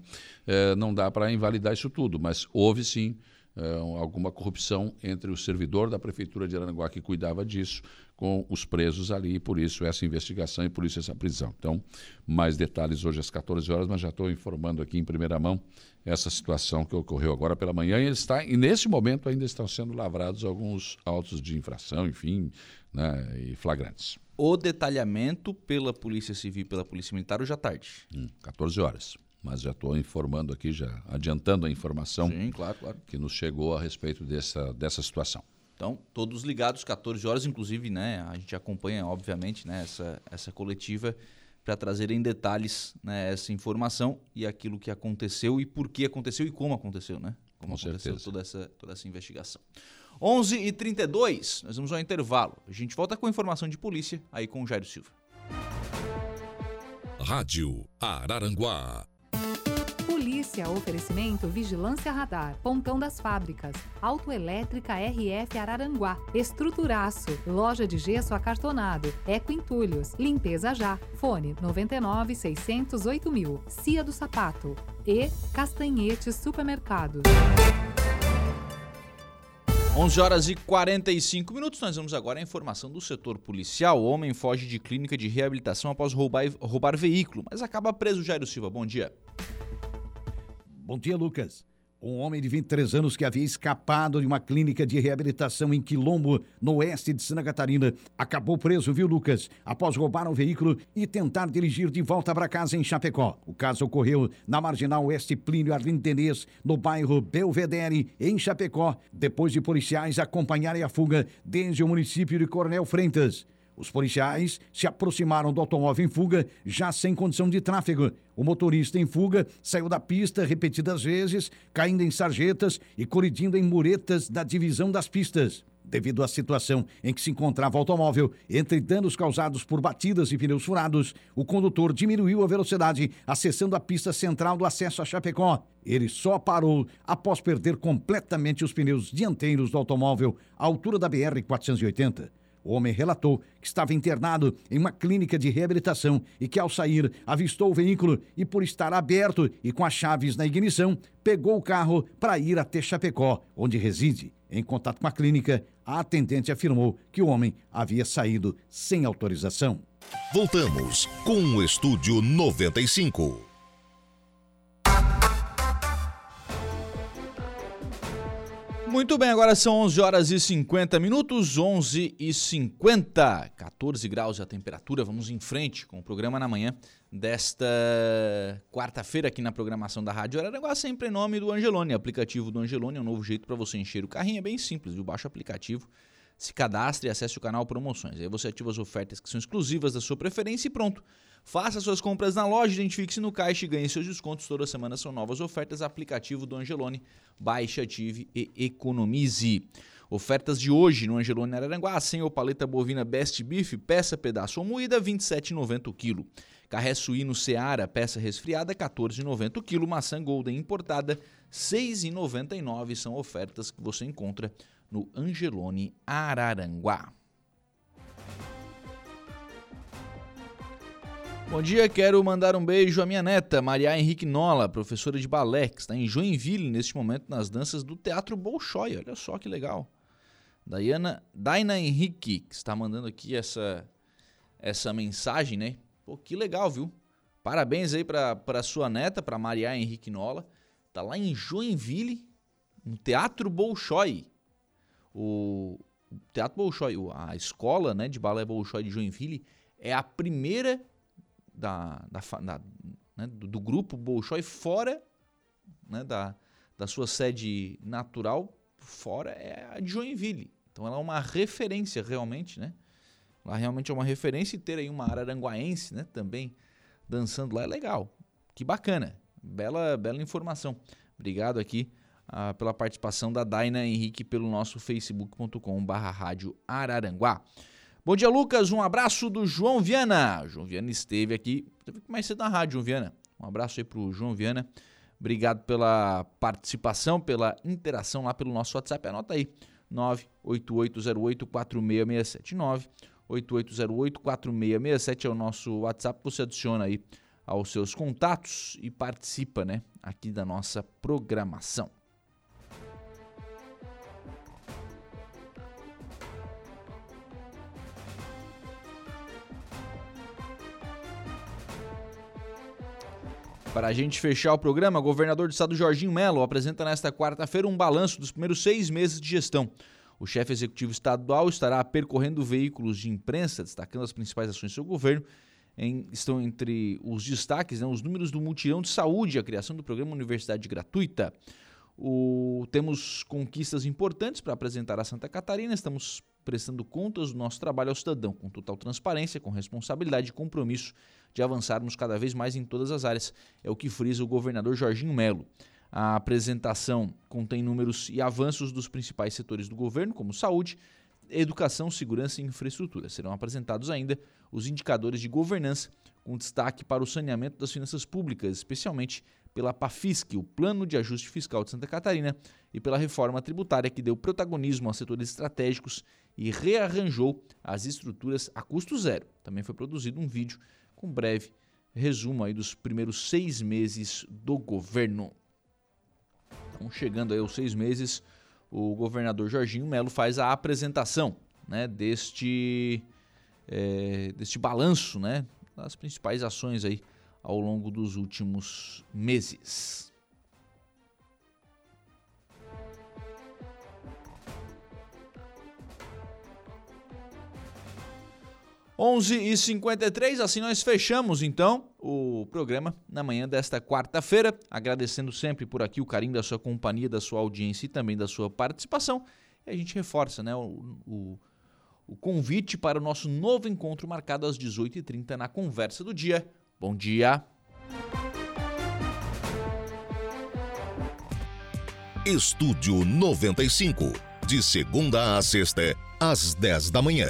é, não dá para invalidar isso tudo, mas houve sim é, alguma corrupção entre o servidor da prefeitura de Aranaguá que cuidava disso com os presos ali, e por isso essa investigação e por isso essa prisão. Então, mais detalhes hoje às 14 horas, mas já estou informando aqui em primeira mão essa situação que ocorreu agora pela manhã e, está, e nesse momento ainda estão sendo lavrados alguns autos de infração, enfim, né, e flagrantes. O detalhamento pela Polícia Civil e pela Polícia Militar hoje à tarde? Hum, 14 horas mas já estou informando aqui, já adiantando a informação Sim, claro, claro. que nos chegou a respeito dessa, dessa situação. Então, todos ligados, 14 horas, inclusive, né? A gente acompanha, obviamente, né, essa, essa coletiva para trazer em detalhes né, essa informação e aquilo que aconteceu e por que aconteceu e como aconteceu, né? Como Com aconteceu certeza. toda essa, toda essa investigação. 11 e 32 nós vamos ao intervalo. A gente volta com informação de polícia aí com o Jairo Silva. Rádio Araranguá. Polícia, oferecimento Vigilância Radar, Pontão das Fábricas, Autoelétrica RF Araranguá, Estruturaço, Loja de Gesso Acartonado, Eco Entulhos, Limpeza Já, Fone 99 608 mil, Cia do Sapato e Castanhetes Supermercados. 11 horas e 45 minutos, nós vamos agora à informação do setor policial. O homem foge de clínica de reabilitação após roubar, roubar veículo, mas acaba preso. Jairo Silva, bom dia. Bom dia, Lucas. Um homem de 23 anos que havia escapado de uma clínica de reabilitação em Quilombo, no oeste de Santa Catarina, acabou preso, viu, Lucas? Após roubar um veículo e tentar dirigir de volta para casa em Chapecó. O caso ocorreu na marginal oeste Plínio Arlindenês, no bairro Belvedere, em Chapecó, depois de policiais acompanharem a fuga desde o município de Coronel Freitas. Os policiais se aproximaram do automóvel em fuga, já sem condição de tráfego. O motorista em fuga saiu da pista repetidas vezes, caindo em sarjetas e colidindo em muretas da divisão das pistas. Devido à situação em que se encontrava o automóvel, entre danos causados por batidas e pneus furados, o condutor diminuiu a velocidade, acessando a pista central do acesso a Chapecó. Ele só parou após perder completamente os pneus dianteiros do automóvel à altura da BR-480. O homem relatou que estava internado em uma clínica de reabilitação e que, ao sair, avistou o veículo e, por estar aberto e com as chaves na ignição, pegou o carro para ir até Chapecó, onde reside. Em contato com a clínica, a atendente afirmou que o homem havia saído sem autorização. Voltamos com o Estúdio 95. Muito bem, agora são 11 horas e 50 minutos, 11 e 50, 14 graus a temperatura. Vamos em frente com o programa na manhã desta quarta-feira aqui na programação da Rádio Araranguá, sempre em nome do Angelone. Aplicativo do Angelone é um novo jeito para você encher o carrinho, é bem simples, viu? Baixa o aplicativo, se cadastre e acesse o canal Promoções. Aí você ativa as ofertas que são exclusivas da sua preferência e pronto. Faça suas compras na loja, identifique-se no caixa e ganhe seus descontos. Toda semana são novas ofertas. Aplicativo do Angelone. Baixe, ative e economize. Ofertas de hoje no Angelone Araranguá. Sem ou paleta bovina Best Beef, peça pedaço ou moída, R$ 27,90 o quilo. Carré suíno Seara, peça resfriada, R$ 14,90 o quilo. Maçã Golden importada, R$ 6,99. São ofertas que você encontra no Angelone Araranguá. Bom dia, quero mandar um beijo à minha neta, Maria Henrique Nola, professora de balé, que está em Joinville neste momento nas danças do Teatro Bolshoi. Olha só que legal. Diana, Daina Henrique, que está mandando aqui essa, essa mensagem, né? Pô, que legal, viu? Parabéns aí para sua neta, para Maria Henrique Nola. Tá lá em Joinville, no Teatro Bolshoi. O, Teatro Bolshoi, a escola né, de balé Bolshoi de Joinville, é a primeira da, da, da né, do, do, grupo Bolshoi fora né, da, da sua sede natural, fora é a Joinville. Então ela é uma referência realmente, né? Lá realmente é uma referência e ter aí uma araranguaense, né, também dançando lá é legal. Que bacana. Bela, bela informação. Obrigado aqui uh, pela participação da Daina Henrique pelo nosso facebook.com.br rádio Araranguá. Bom dia, Lucas. Um abraço do João Viana. João Viana esteve aqui, esteve mais cedo na rádio, João Viana. Um abraço aí pro João Viana. Obrigado pela participação, pela interação lá pelo nosso WhatsApp. Anota aí, 98808-4667. 98808-4667 é o nosso WhatsApp. Você adiciona aí aos seus contatos e participa né, aqui da nossa programação. Para a gente fechar o programa, o governador do estado Jorginho Melo apresenta nesta quarta-feira um balanço dos primeiros seis meses de gestão. O chefe executivo estadual estará percorrendo veículos de imprensa, destacando as principais ações do seu governo. Em, estão entre os destaques né, os números do mutirão de saúde, a criação do programa Universidade Gratuita. O, temos conquistas importantes para apresentar a Santa Catarina, estamos prestando contas do nosso trabalho ao cidadão, com total transparência, com responsabilidade e compromisso de avançarmos cada vez mais em todas as áreas, é o que frisa o governador Jorginho Melo. A apresentação contém números e avanços dos principais setores do governo, como saúde, educação, segurança e infraestrutura. Serão apresentados ainda os indicadores de governança, com destaque para o saneamento das finanças públicas, especialmente pela PAFISC, o Plano de Ajuste Fiscal de Santa Catarina, e pela reforma tributária que deu protagonismo a setores estratégicos e rearranjou as estruturas a custo zero. Também foi produzido um vídeo com breve resumo aí dos primeiros seis meses do governo. Então, chegando aí aos seis meses, o governador Jorginho Melo faz a apresentação né, deste, é, deste balanço né, das principais ações aí ao longo dos últimos meses. 11h53, assim nós fechamos então o programa na manhã desta quarta-feira, agradecendo sempre por aqui o carinho da sua companhia, da sua audiência e também da sua participação. E a gente reforça né, o, o, o convite para o nosso novo encontro marcado às 18h30 na Conversa do Dia. Bom dia! Estúdio 95, de segunda a sexta, às 10 da manhã.